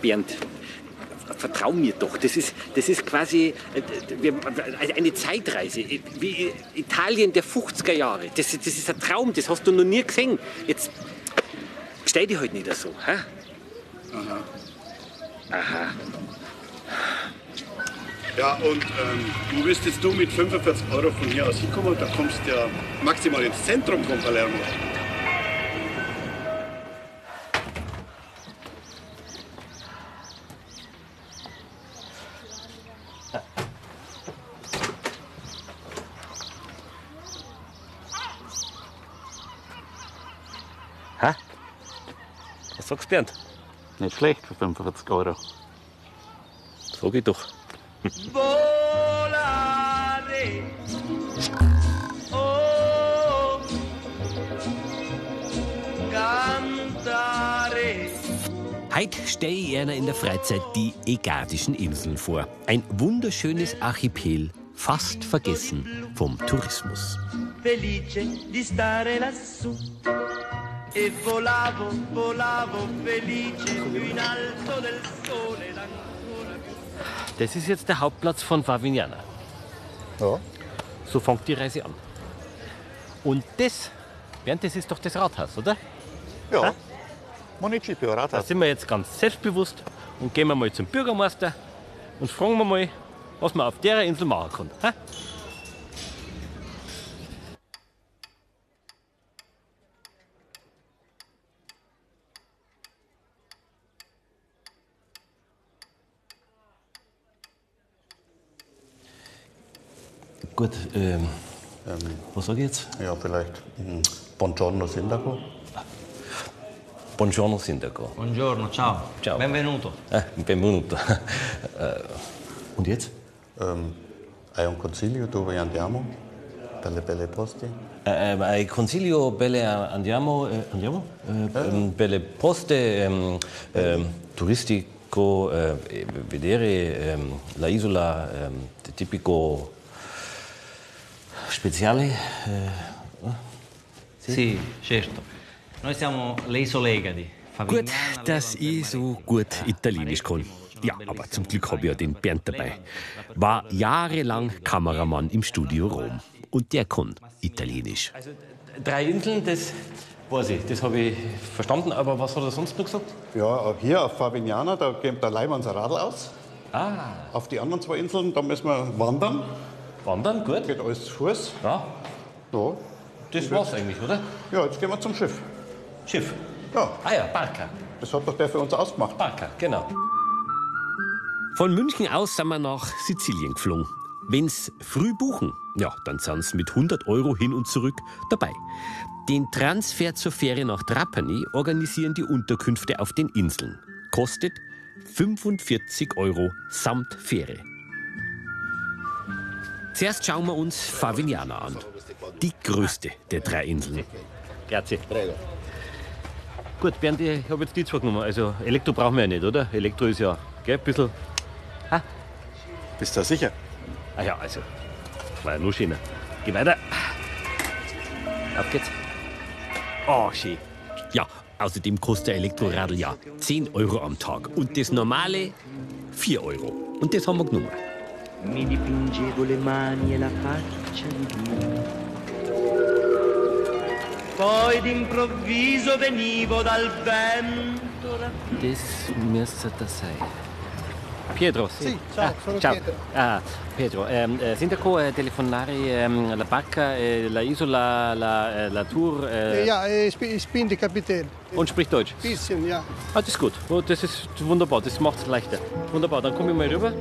Bernd, vertrau mir doch. Das ist, das ist quasi äh, eine Zeitreise. Wie Italien der 50er Jahre. Das, das ist ein Traum, das hast du noch nie gesehen. Jetzt stell dich halt nicht so. Hä? Aha. Ja, und ähm, du wirst jetzt du mit 45 Euro von hier aus hinkommen, da kommst du ja maximal ins Zentrum von Palermo. Bernd? Nicht schlecht für 45 Euro. Sag ich doch. volare. Oh, cantare. Heute stelle ich Ihnen in der Freizeit die Ägadischen Inseln vor. Ein wunderschönes Archipel, fast vergessen vom Tourismus. Felice di stare lassù. E volavo, volavo felice in alto del sole. ed ancora più Das ist jetzt der Hauptplatz von Favignana. Ja. So fängt die Reise an. Und das, Bernd, das ist doch das Rathaus, oder? Ja. Municipio Da Rathaus. sind wir jetzt ganz selbstbewusst und gehen wir mal zum Bürgermeister und fragen wir mal, was man auf der Insel machen kann. Hä? Gut, ähm, was sage ich jetzt? Ja, vielleicht. hm, Buongiorno Sindaco. Buongiorno Sindaco. Buongiorno, ciao. Ciao. Benvenuto. Ah, benvenuto. Äh, Und jetzt? Ähm, hai un consiglio dove andiamo? Per le belle posti? Eh, eh, consiglio belle andiamo, eh, andiamo? Eh, ehm, belle poste ehm, ehm, turistico eh, vedere ehm, la isola ehm, tipico speciale eh, Sì, certo. Noi siamo le Isole Egadi. Gut, dass ich so gut Italienisch kann. Ja, aber zum Glück habe ich ja den Bernd dabei. War jahrelang Kameramann im Studio Rom. Und der kann Italienisch. Also drei Inseln, das weiß ich, das habe ich verstanden, aber was hat er sonst noch gesagt? Ja, hier auf Favignana, da geht der Leih unser Radl aus. Ah. Auf die anderen zwei Inseln, da müssen wir wandern. Wandern, gut. Geht alles zu Fuß. Ja, Ja. das war's eigentlich, oder? ja, jetzt gehen wir zum Schiff. Schiff. Ja, Ah ja, Barca. das hat doch der für uns ausgemacht. Barca, genau. Von München aus sind wir nach Sizilien geflogen. Wenn's früh buchen, ja, dann sind's mit 100 Euro hin und zurück dabei. Den Transfer zur Fähre nach Trapani organisieren die Unterkünfte auf den Inseln. Kostet 45 Euro samt Fähre. Zuerst schauen wir uns Favignana an. Die größte der drei Inseln. Grazie. Gut, Bernd, ich habe jetzt die zwei genommen. Also Elektro brauchen wir ja nicht, oder? Elektro ist ja, gell, ein bisschen... Bist du sicher? Ah ja, also, das war ja nur schöner. Geh weiter. Auf geht's. Oh, schön. Ja, außerdem kostet der Elektroradl ja 10 Euro am Tag. Und das normale 4 Euro. Und das haben wir genommen. Mi dipingevo le mani e la faccia di Dio. Poi d'improvviso venivo dal vento rapido. Das müsste das sein. Pietro, sì. Sì, ciao, sono ciao. Pietro. Ah, Pietro, ehm, eh, sindaco, eh, telefonare ehm, la barca, eh, la isola, la, eh, la tour eh, Ja, ich bin, ich bin der Kapitän. und spricht Deutsch. Bisschen, ja. Ah, das ist gut. Oh, Das ist wunderbar, das macht es leichter. Wunderbar, dann komme ich mal rüber.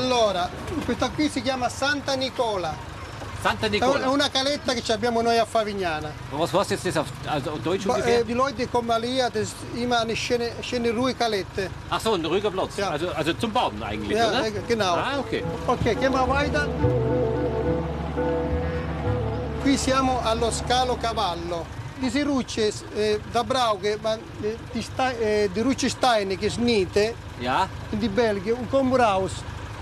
Allora, questa qui si chiama Santa Nicola. Santa un- Nicola. è una caletta che abbiamo noi a Favignana. Was heißt jetzt das auf, also auf Deutsch ungefähr? äh, die Leute kommen hier, das ist immer eine schöne, schöne ruhige Calette. Ach so, ein ruhiger Platz. Ja. Also, also zum Baden eigentlich, Ja, oder? äh, genau. Ah, okay. Ok, gehen wir weiter. Qui siamo allo Scalo Cavallo. diese Rutsche äh, da brauche man äh, die, Ste äh, die Rutschesteine geschnitten Ja? in die Belgien und kommen raus.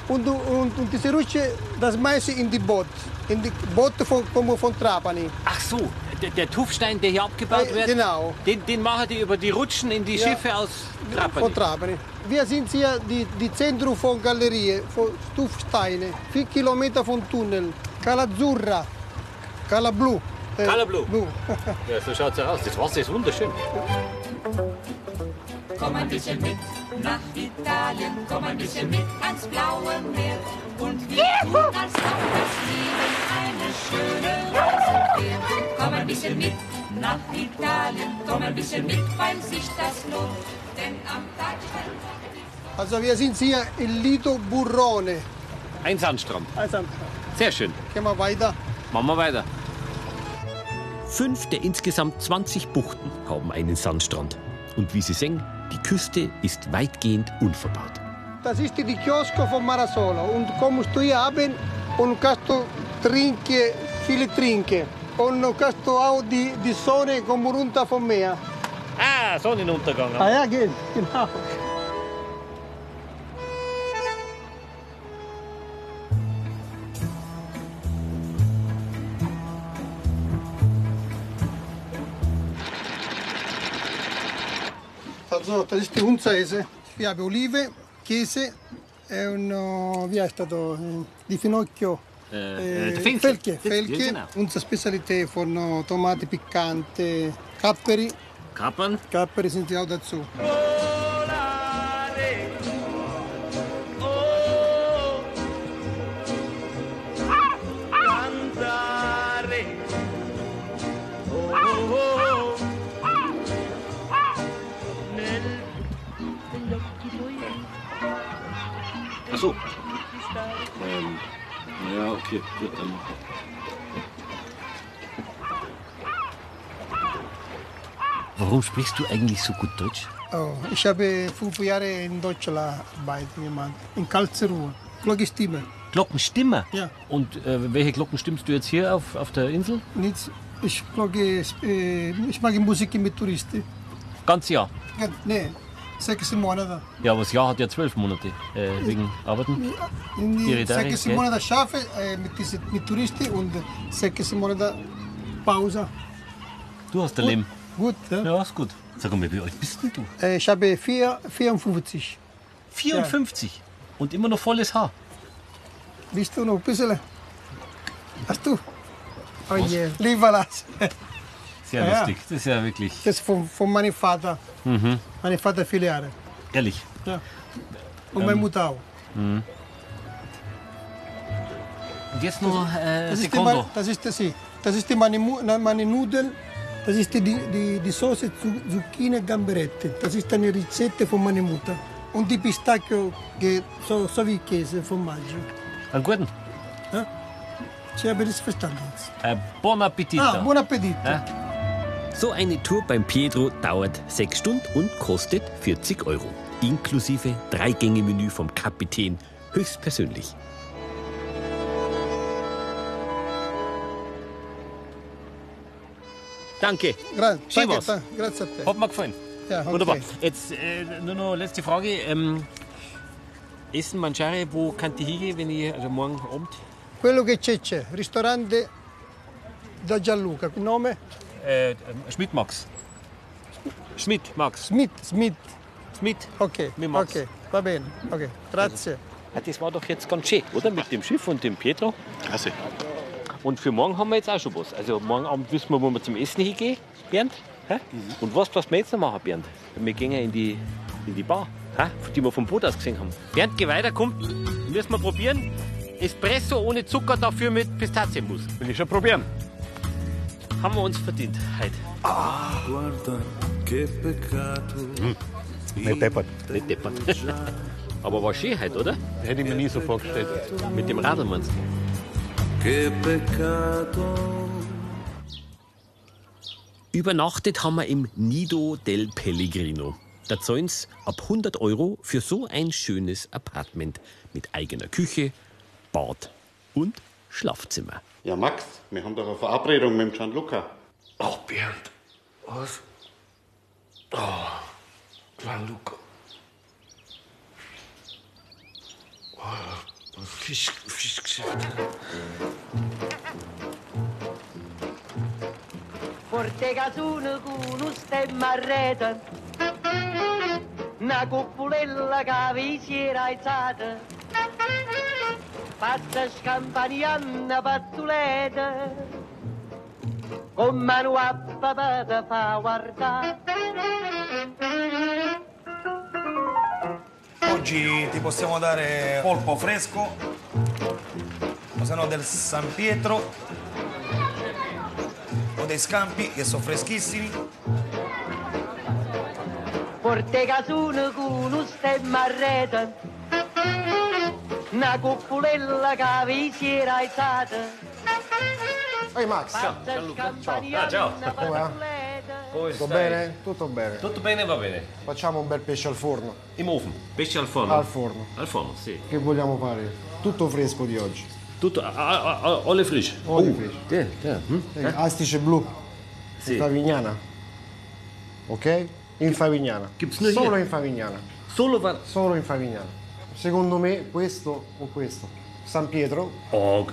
Und, und, und diese Rutsche, das meiste in die Boot. In die Boote von, kommen von Trapani. Ach so, der, der Tuffstein, der hier abgebaut Äh, wird, genau. den, den machen die über die Rutschen in die Ja. Schiffe aus Trapani. Von Trapani. Wir sind hier die, die Zentrum von Galerie, von Stufsteine. Vier Kilometer von Tunnel. Cala Azzurra, Cala Blu. Äh, Cala Blu. Blu. Ja, so schaut's aus. Das Wasser ist wunderschön. Komm ein bisschen mit nach Italien, komm ein bisschen mit ans blaue Meer. Und wir tun, als ob das Leben eine schöne Reise wäre. Komm ein bisschen mit nach Italien, komm ein bisschen mit, weil sich das lohnt. Denn am Tag Also wir sind hier in Lido Burrone. Ein Sandstrand. Also Sehr schön. gehen wir weiter. Machen wir weiter. Fünf der insgesamt 20 Buchten haben einen Sandstrand. Und wie Sie sehen, die Küste ist weitgehend unverbaut. Das ist die Kiosko von Marasolo. Und kommst du hier abend und kannst du trinken, viele trinken. Und du kannst du auch die, die Sonne kommen runter vom Meer. Ah, Sonnenuntergang. Ah ja, geht, genau. Also, das ist die Hunzaese. Wir haben Olive, Käse e un, oh, wie heißt das da? Eh, Di Finocchio. Äh, Eh, Finke. Felke, Ja, Felke. genau. Unsere Spezialität von oh, Tomate piccante, Kapperi. Kapern. Kapperi sind ja auch so. Ähm, naja, okay, gut, dann. Warum sprichst du eigentlich so gut Deutsch? Oh, ich habe fünf Jahre in Deutschland Arbeit gemacht, in Karlsruhe. Glockenstimme. Glockenstimmer? Ja. Und äh, welche Glocken stimmst du jetzt hier auf, auf der Insel? Nichts. Ich glocke, äh, ich mag Musik mit Touristen. Ganz Jahr. Ja, Nee, sechs Monate. Ja, aber das Jahr hat ja zwölf Monate äh, wegen Arbeiten. In die sechs? Monate schaffe äh, mit, diese, mit Touristen und sechs Monate Pause. Du hast ein Leben. Gut, ja. Ja, ist gut. Sag mal, wie alt bist denn du? Äh, Ich habe vier, 54. 54. Und immer noch volles Haar. Bist du noch ein bisschen? Hast du? Oh je, lieber Lars. Sehr Ja, ja. lustig. Das ist ja wirklich Das ist von, von meinem Vater. Mhm. Mein Vater viele Jahre. ehrlich. Ja. Und meine Mutter auch. Und jetzt noch äh, Das ist, die, das ist das, das ist die meine, meine Nudeln. Das ist die, die, die Soße zu Zucchine Gamberette. Das ist eine Rezette von meiner Mutter. Und die Pistacchio, so, so wie Käse, Formaggio. Einen guten. Ich habe das verstanden jetzt. Äh, bon Appetit. Ah, buon Appetit. Ja. So eine Tour beim Pietro dauert sechs Stunden und kostet 40 Euro. Inklusive Drei-Gänge-Menü vom Kapitän höchstpersönlich. Danke. Gra Schön danke, da- grazie a te. Hat mir gefallen. Ja, okay. Wunderbar. Jetzt äh, nur noch letzte Frage. Ähm, Essen, Mangiare, wo kann ich hingehen, wenn ich, also morgen Abend? Quello che c'è c'è, ristorante da Gianluca, nome Äh, ähm, Schmidt Max. Schmidt Max. Smith, Smith. Schmidt. Ok, Mit Max. ok, va bene, ok, grazie. Das war doch jetzt ganz schön, oder? Mit dem Schiff und dem Pietro. Klasse. Und für morgen haben wir jetzt auch schon was. Also morgen Abend wissen wir, wo wir zum Essen hingehen, Bernd. Hä? Und was was wir jetzt noch machen, Bernd? Wir gehen ja in die, in die Bar, hä? die wir vom Boot aus gesehen haben. Bernd, geh weiter, komm. Müssen wir probieren. Espresso ohne Zucker, dafür mit Pistazienmus. Will ich schon probieren. Haben wir uns verdient heute. Nicht deppert. Nicht deppert. Aber war schön heute, oder? Hätte ich mir nie so vorgestellt. Mit dem Radl meinst du? Übernachtet haben wir im Nido del Pellegrino. Da zahlen sie ab 100 Euro für so ein schönes Apartment mit eigener Küche, Bad und Schlafzimmer. Ja, Max, wir haben doch eine Verabredung mit dem Gianluca. Oh, Bernd, Was? Oh, Gianluca. Oh, Fisch, Fischgeschäft. Forte casone con un stemma a rete, una cupolella che vi si era alzata, fatta scampanianna pazzoleta, con mano a papà te fa guardare. Oggi ti possiamo dare polpo fresco, o se no del San Pietro, o dei scampi che sono freschissimi. Forte casone con un stemma a rete, una cupolella che vi si era alzata, Ehi Max, fatta scampanianna Ah, ciao. come va? Come Tutto stai? bene? Tutto bene. Tutto bene, va bene. Facciamo un bel pesce al forno. Im Ofen. Pesce al forno. Al forno. Al forno, sì. Che vogliamo fare? Tutto fresco di oggi. Tutto, ah, ah, ah, alle frisch. Alle oh, frisch. Der, der. Hm? Eh, Astice blu. Sì. Favignana. Ok? In Favignana. Solo in Favignana. Solo va... Solo in Favignana. Secondo me questo o questo. San Pietro. Oh,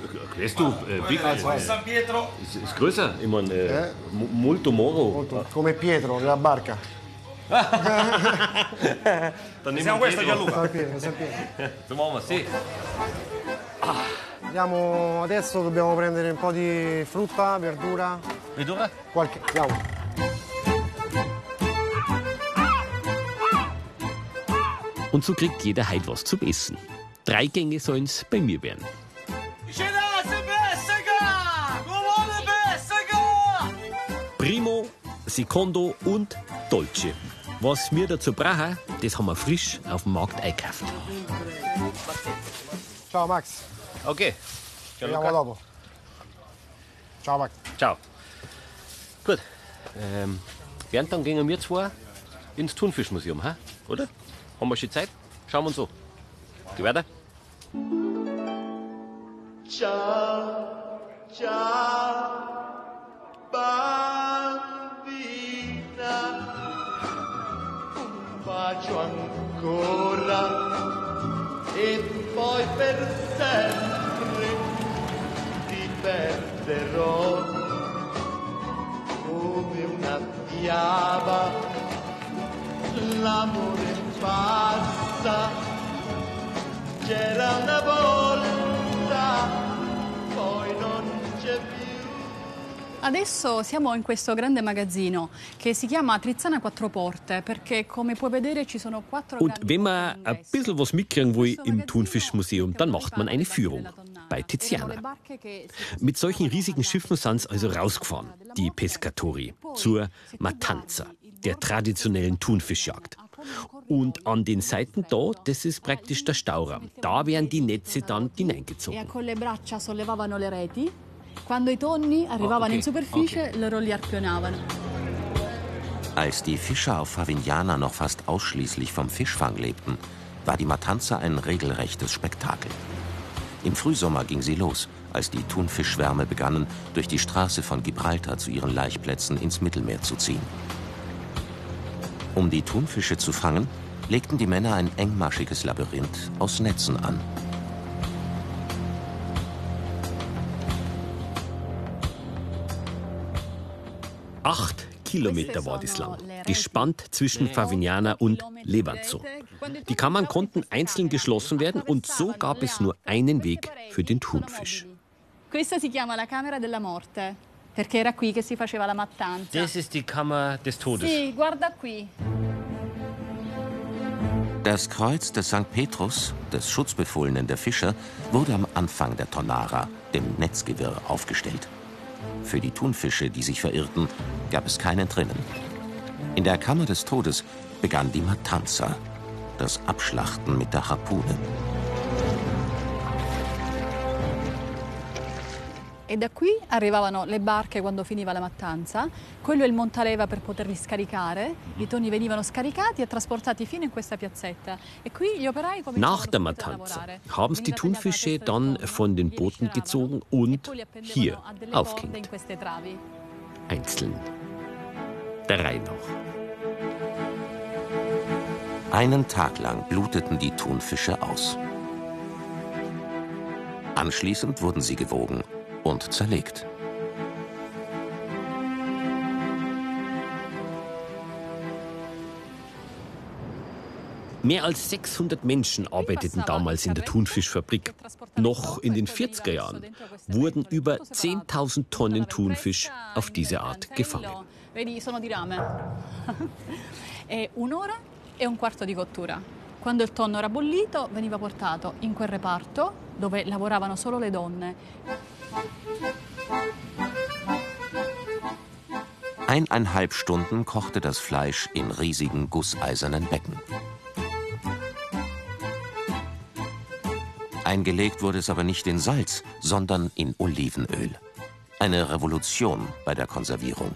äh, big, Poi äh, San Pietro. Ich meine, äh, Eh? mo- molto moro. Molto. Come Pietro, la barca. Siamo questo. Gianluca. San Pietro, San Pietro. Wir sì. Andiamo adesso, dobbiamo prendere un po' di frutta, verdura, Vedora? qualche. Andiamo. Und so kriegt jeder heute was zum Essen. Drei Gänge sollen's bei mir werden. Primo, Secondo und Dolce. Was wir dazu brauchen, das haben wir frisch auf dem Markt eingekauft. Ciao Max, Okay. ci vediamo dopo. Ciao Max. Ciao. Gut. Ähm, Bernd, dann gehen wir zwei ins Thunfischmuseum, ha? oder? Haben wir schon Zeit? Schauen wir uns an. Geh weiter. Ciao, ciao, bambina, un bacio ancora e poi per sempre ti perderò come una fiaba, l'amore passa, c'era una volta, poi non c'è più. Adesso siamo in questo grande magazzino che si chiama Trizzana Quattro Porte perché come puoi vedere ci sono quattro Und wenn man ein bisschen was mitkriegen will im Thunfischmuseum, dann macht man eine Führung bei Tiziana. Mit solchen riesigen Schiffen sind sie also rausgefahren, die Pescatori, zur Matanza, der traditionellen Thunfischjagd. Und an den Seiten da, das ist praktisch der Stauraum. Da werden die Netze dann hineingezogen. con le braccia sollevavano le reti. Quando i tonni arrivavano ok, in superficie, loro li arpionavano. Als die Fischer auf Favignana noch fast ausschließlich vom Fischfang lebten, war die Matanza ein regelrechtes Spektakel. Im Frühsommer ging sie los, als die Thunfischschwärme begannen, durch die Straße von Gibraltar zu ihren Laichplätzen ins Mittelmeer zu ziehen. Um die Thunfische zu fangen, legten die Männer ein engmaschiges Labyrinth aus Netzen an. Acht Kilometer war das lang, gespannt zwischen Favignana und Levanzo. Die Kammern konnten einzeln geschlossen werden und so gab es nur einen Weg für den Thunfisch. Questa si chiama la Camera della Morte, perché era qui che si faceva la mattanza. Das ist die Kammer des Todes. Sì, guarda qui. Das Kreuz des St. Petrus, des Schutzbefohlenen der Fischer, wurde am Anfang der Tonara, dem Netzgewirr, aufgestellt. Für die Thunfische, die sich verirrten, gab es kein Entrinnen. In der Kammer des Todes begann die Matanza, das Abschlachten mit der Harpune. E da qui arrivavano le barche quando finiva la mattanza, quello è il montaleva per poterli scaricare, i tonni venivano scaricati e trasportati fino in questa piazzetta e qui gli operai Nach der subito a Matanza lavorare. haben die Thunfische dann von den Booten gezogen e und hier aufgehängt, einzeln. der Reihe nach. Einen Tag lang bluteten die Thunfische aus. Anschließend wurden sie gewogen und zerlegt. Mehr als 600 Menschen arbeiteten damals in der Thunfischfabrik. Noch in den 40er Jahren wurden über 10.000 Tonnen Thunfisch auf diese Art gefangen. Un'ora e un quarto di cottura. Quando il tonno era bollito veniva portato in quel reparto dove lavoravano solo le donne. Eineinhalb Stunden kochte das Fleisch in riesigen gusseisernen Becken. Eingelegt wurde es aber nicht in Salz, sondern in Olivenöl. Eine Revolution bei der Konservierung.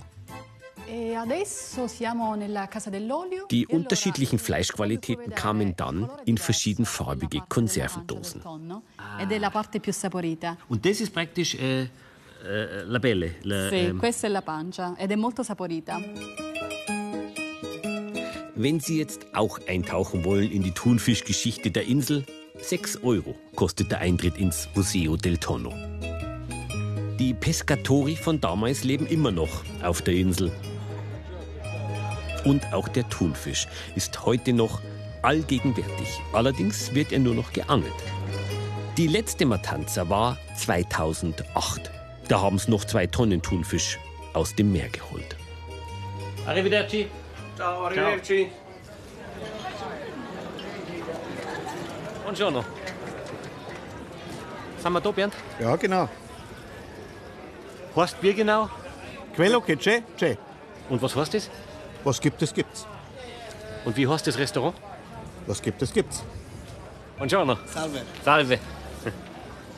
Die unterschiedlichen Fleischqualitäten kamen dann in verschiedenfarbige Konservendosen. Saporita. Und das ist praktisch äh, äh, la Belle. La, Sì, ähm, questa è la pancia ed è molto saporita. Wenn Sie jetzt auch eintauchen wollen in die Thunfischgeschichte der Insel, 6 Euro kostet der Eintritt ins Museo del Tonno. Die Pescatori von damals leben immer noch auf der Insel. Und auch der Thunfisch ist heute noch allgegenwärtig. Allerdings wird er nur noch geangelt. Die letzte Matanza war 2008. Da haben sie noch zwei Tonnen Thunfisch aus dem Meer geholt. Arrivederci. Ciao, arrivederci. Buongiorno. Sind wir da, Bernd? Ja, genau. Heißt Bier genau? Quello che c'è, c'è. Und was heißt das? Was gibt es, gibt's. Und wie heißt das Restaurant? Was gibt es, gibt's. Buongiorno. Salve. Salve.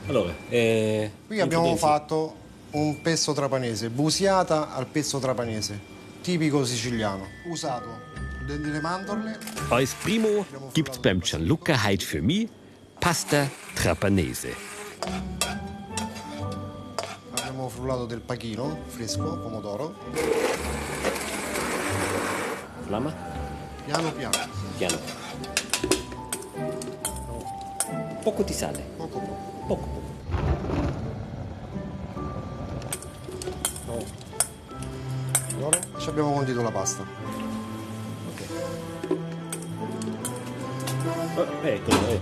Allora, eh, Qui abbiamo fatto un pesto trapanese, busiata al pesto trapanese, tipico siciliano. Usato delle mandorle, Als Primo gibt's beim Gianluca heute für mich Pasta Trapanese. abbiamo frullato del pachino fresco, pomodoro, Flamma? piano piano. Piano. Poco di sale. Poco poco. Poco. Allora, ci abbiamo condito la pasta. ecco, eh.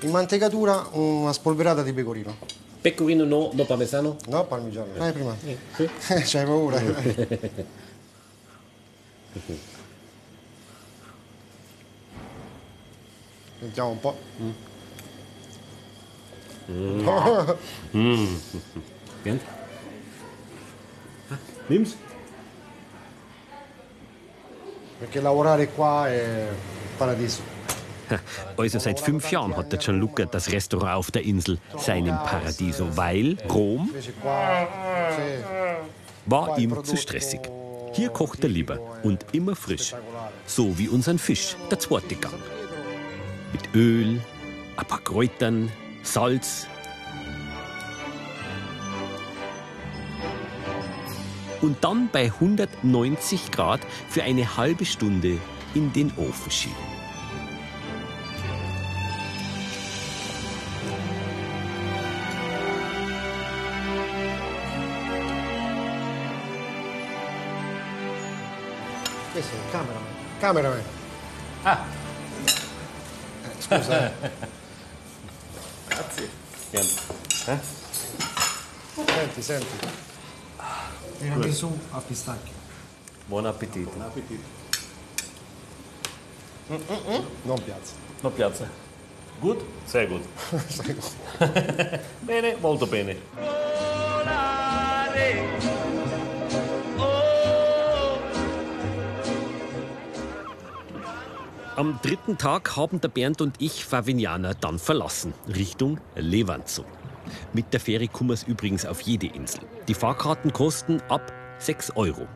In mantecatura una spolverata di pecorino. Pecorino no, no parmesano? No, parmigiano. Dai prima. Sì. C'hai paura. Sentiamo un po'. Mm. Mm. Bernd? Ah, nimm's. Perché lavorare qua è paradiso. Also seit fünf Jahren hat der Gianluca das Restaurant auf der Insel seinem Paradiso, weil Rom war ihm zu stressig. Hier kocht er lieber und immer frisch. So wie unseren Fisch, der zweite Gang. Mit Öl, ein paar Kräutern, Salz. Und dann bei 190 Grad für eine halbe Stunde in den Ofen schieben. Questo è il cameraman. Cameraman. Ah. Eh, scusa. eh. Grazie. Bernd. Eh? Senti, senti. Tirami su a pistacchio. Buon appetito. Buon appetito. Non piazza. No piazza. Gut? Sehr gut. Sehr gut. bene, molto bene. Am dritten Tag haben der Bernd und ich Favignana dann verlassen, Richtung Levanzo. Mit der Fähre kommen wir übrigens auf jede Insel. Die Fahrkarten kosten ab 6 Euro.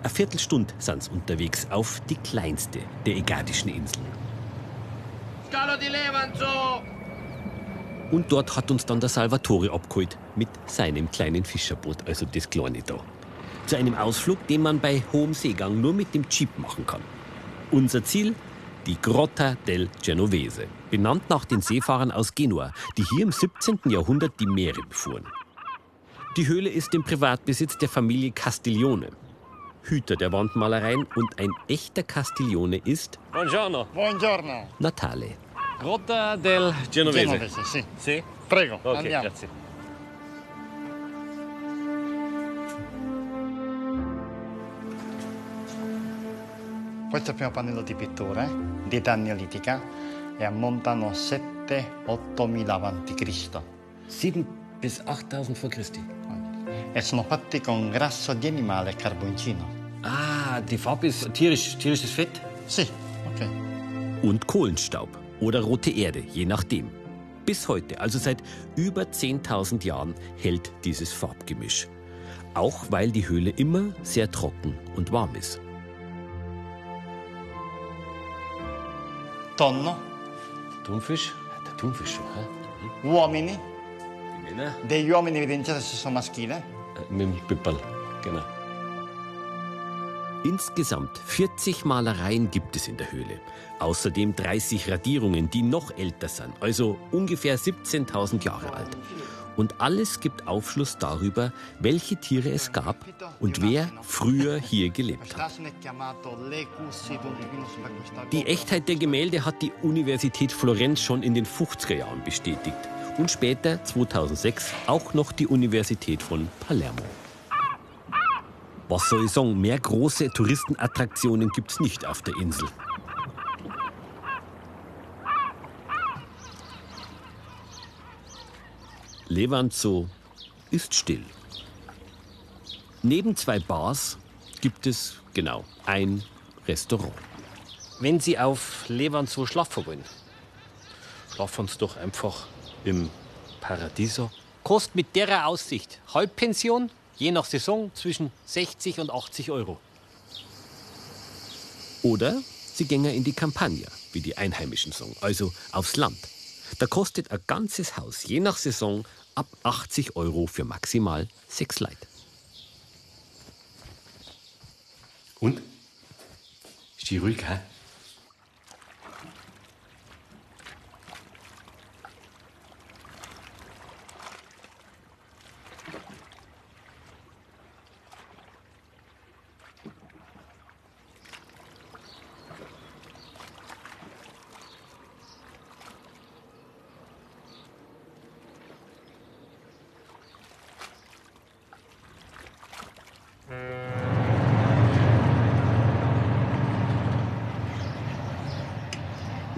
Eine Viertelstunde sind sie unterwegs auf die kleinste der Ägadischen Inseln. Scalo di Levanzo! Und dort hat uns dann der Salvatore abgeholt mit seinem kleinen Fischerboot, also das kleine da. Zu einem Ausflug, den man bei hohem Seegang nur mit dem Jeep machen kann. Unser Ziel? Die Grotta del Genovese, benannt nach den Seefahrern aus Genua, die hier im 17. Jahrhundert die Meere befuhren. Die Höhle ist im Privatbesitz der Familie Castiglione. Hüter der Wandmalereien und ein echter Castiglione ist Buongiorno. Buongiorno. Natale. Grotta del Genovese. Genovese, sì. Sì? Prego, Ok, andiamo. grazie. Questo è il primo pannello di pittura di età neolitica e ammontano 7-8 avanti Cristo. 7 bis 8000 vor Christi. E sono fatti con grasso di animale e carboncino. Ah, die Farbe ist tierisch, tierisches Fett? Sì, ok. Und Kohlenstaub oder rote Erde, je nachdem. Bis heute, also seit über 10.000 Jahren, hält dieses Farbgemisch. Auch weil die Höhle immer sehr trocken und warm ist. Tonno, Thunfisch? Der Thunfisch schon, hä? uomini, Die Männer? degli uomini evidenziati sesso maschile. Äh, Mit dem Pipperl, genau. Insgesamt 40 Malereien gibt es in der Höhle. Außerdem 30 Radierungen, die noch älter sind, also ungefähr 17.000 Jahre alt. Und alles gibt Aufschluss darüber, welche Tiere es gab und wer früher hier gelebt hat. Die Echtheit der Gemälde hat die Universität Florenz schon in den 50er Jahren bestätigt und später 2006 auch noch die Universität von Palermo. Was soll ich sagen, mehr große Touristenattraktionen gibt's nicht auf der Insel. Levanzo ist still. Neben zwei Bars gibt es, genau, ein Restaurant. Wenn Sie auf Levanzo schlafen wollen, schlafen Sie doch einfach im Paradiso. Kostet mit derer Aussicht Halbpension, je nach Saison zwischen 60 und 80 Euro. Oder Sie gehen in die Campagna, wie die Einheimischen sagen, also aufs Land. Da kostet ein ganzes Haus, je nach Saison, ab 80 Euro für maximal sechs Leute. Und? Ist die ruhig, hä?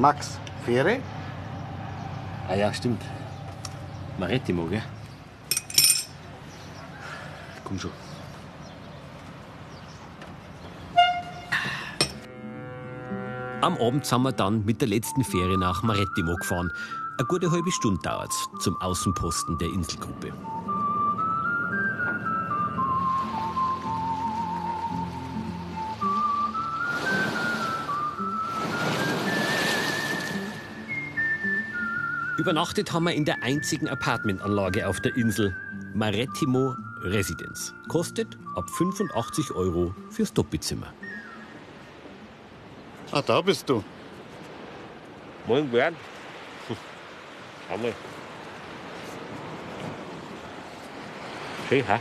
Max, Fähre? Ah ja, stimmt. Marettimo, gell? Komm schon. Am Abend sind wir dann mit der letzten Fähre nach Marettimo gefahren. Eine gute halbe Stunde dauert es zum Außenposten der Inselgruppe. Übernachtet haben wir in der einzigen Apartmentanlage auf der Insel, Marettimo Residence. Kostet ab 85 Euro fürs Doppelzimmer. Ah, da bist du. Moin, Bernd. Schau mal. Schön, hä?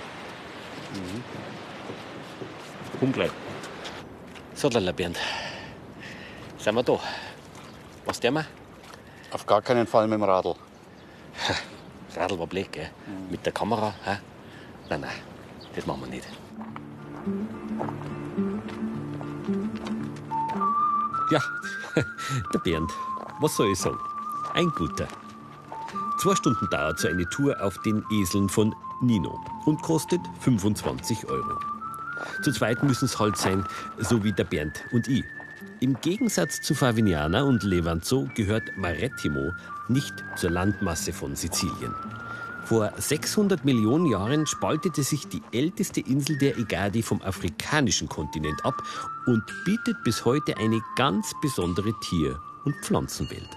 Mhm. Komm gleich. So, Lala Bernd. Sind wir da? Was der wir? Auf gar keinen Fall mit dem Radl. Das Radl war blöd, gell? Mit der Kamera, hä? Nein, nein, das machen wir nicht. Ja, der Bernd, was soll ich sagen? Ein guter. Zwei Stunden dauert so eine Tour auf den Eseln von Nino und kostet 25 Euro. Zu zweit müssen es halt sein, so wie der Bernd und ich. Im Gegensatz zu Favignana und Levanzo gehört Marettimo nicht zur Landmasse von Sizilien. Vor 600 Millionen Jahren spaltete sich die älteste Insel der Egadi vom afrikanischen Kontinent ab und bietet bis heute eine ganz besondere Tier- und Pflanzenwelt.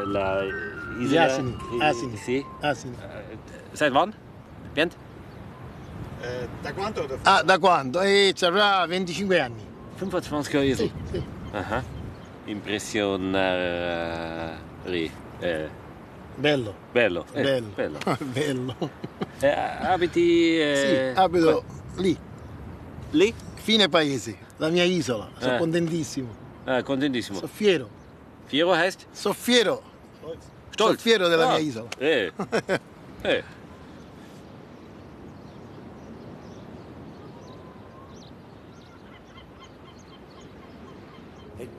Äh, La. Seit wann? Bernd? Eh, da quanto? Ah, da quanto? Eh, c'avrà 25 anni. 25 Jahre Esel. Sì, sì. Aha. Impressionari. Eh, Bello. bello. Eh, Bello. bello. Bello. Eh, abiti. Eh, Sì, abito lì. Lì? Fine paese, la mia isola. Sono Eh. contentissimo. Ah, contentissimo. Sono fiero. Fiero heißt? Sono fiero. Stolz. Sono fiero della Ah. mia isola. Eh. eh.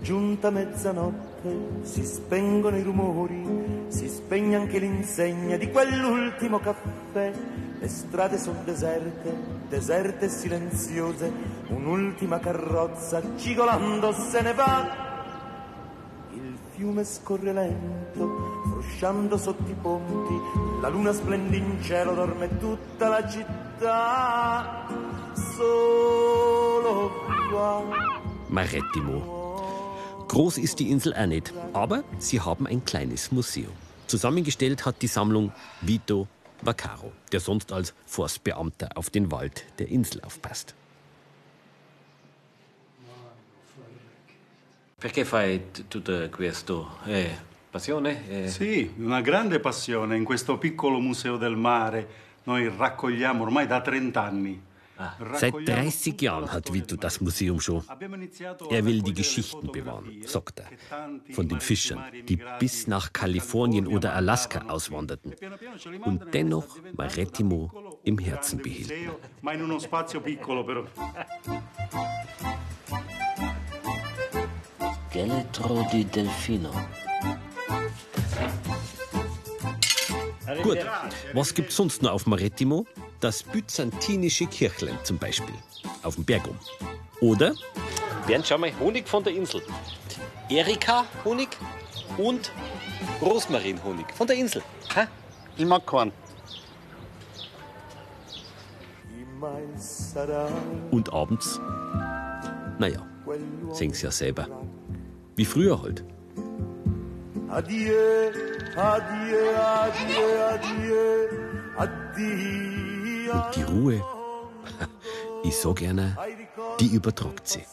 Giunta mezzanotte, si spengono i rumori, si spegne anche l'insegna di quell'ultimo caffè. Le strade sono deserte, deserte e silenziose, un'ultima carrozza cigolando se ne va. Il fiume scorre lento, frusciando sotto i ponti, la luna splende in cielo, dorme tutta la città. Solo qua. Marettimo. Groß ist die Insel auch nicht, aber sie haben ein kleines Museum. Zusammengestellt hat die Sammlung Vito Vaccaro, der sonst als Forstbeamter auf den Wald der Insel aufpasst. Perché fai tutto questo? Eh, passione? Eh, Sì, una grande passione in questo piccolo museo del mare. Noi raccogliamo ormai da 30 anni. Seit 30 Jahren hat Vito das Museum schon. Er will die Geschichten bewahren, sagt er. Von den Fischern, die bis nach Kalifornien oder Alaska auswanderten und dennoch Marettimo im Herzen behielten. Scheletro di Delfino. Gut, was gibt's sonst noch auf Marettimo? Das byzantinische Kirchlein zum Beispiel, auf dem Berg um. Oder? Bernd, schau mal, Honig von der Insel. Erika-Honig und Rosmarin-Honig von der Insel. Ha? Ich mag keinen. Und abends? Naja, sehen Sie ja selber. Wie früher halt. Adieu, adieu, adieu, adieu, addio. Und die Ruhe, ich sag gerne, die übertragt sie.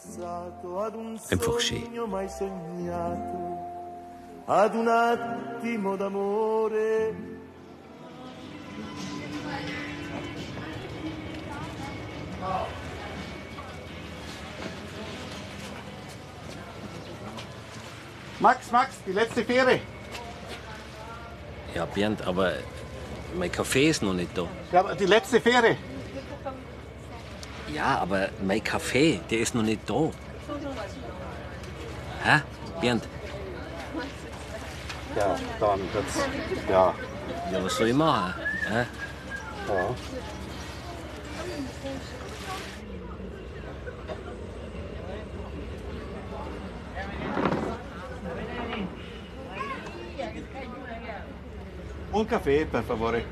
Einfach schön. sogno mai sognato, ad un attimo d'amore. Max, Max, die letzte Fähre. Ja, Bernd, aber mein Kaffee ist noch nicht da. Ja, aber die letzte Fähre. Ja, aber mein Kaffee, der ist noch nicht da. Hä? Bernd? Ja, dann wird's. Ja. Ja, was soll ich machen? Hä? Ja. Un caffè, per favore.